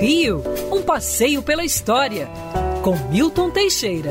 Rio, um passeio pela história, com Milton Teixeira.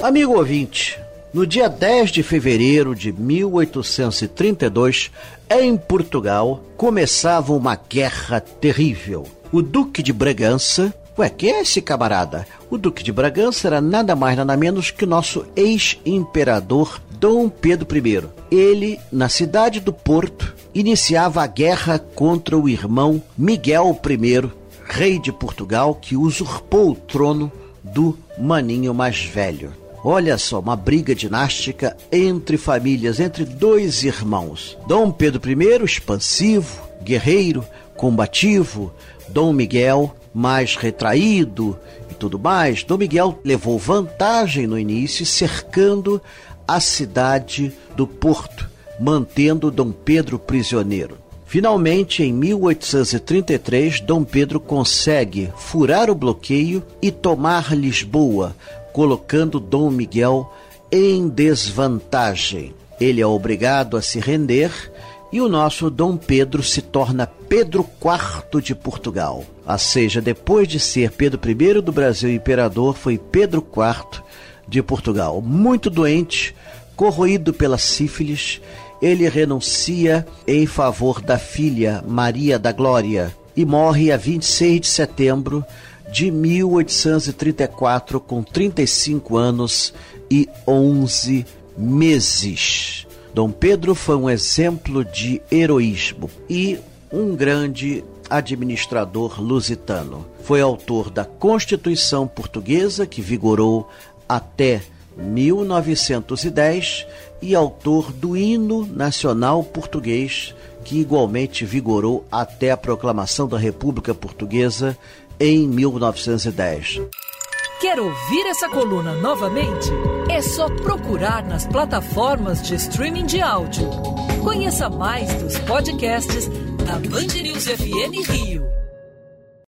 Amigo ouvinte, no dia 10 de fevereiro de 1832, em Portugal, começava uma guerra terrível. O Duque de Bragança. Ué, quem é esse camarada? O Duque de Bragança era nada mais nada menos que nosso ex-imperador Dom Pedro I. Ele, na cidade do Porto, iniciava a guerra contra o irmão Miguel I, rei de Portugal, que usurpou o trono do maninho mais velho. Olha só, uma briga dinástica entre famílias, entre dois irmãos. Dom Pedro I, expansivo, guerreiro, combativo. Dom Miguel, mais retraído e tudo mais. Dom Miguel levou vantagem no início, cercando a cidade do Porto, mantendo Dom Pedro prisioneiro. Finalmente, em 1833, Dom Pedro consegue furar o bloqueio e tomar Lisboa, colocando Dom Miguel em desvantagem. Ele é obrigado a se render e o nosso Dom Pedro se torna Pedro IV de Portugal. Ou seja, depois de ser Pedro I do Brasil imperador, foi Pedro IV de Portugal. Muito doente, corroído pela sífilis, ele renuncia em favor da filha Maria da Glória e morre a 26 de setembro de 1834, com 35 anos e 11 meses. Dom Pedro foi um exemplo de heroísmo e um grande administrador lusitano. Foi autor da Constituição Portuguesa, que vigorou até 1910, e autor do Hino Nacional Português, que igualmente vigorou até a proclamação da República Portuguesa em 1910. Quer ouvir essa coluna novamente? É só procurar nas plataformas de streaming de áudio. Conheça mais dos podcasts da Band News FM Rio.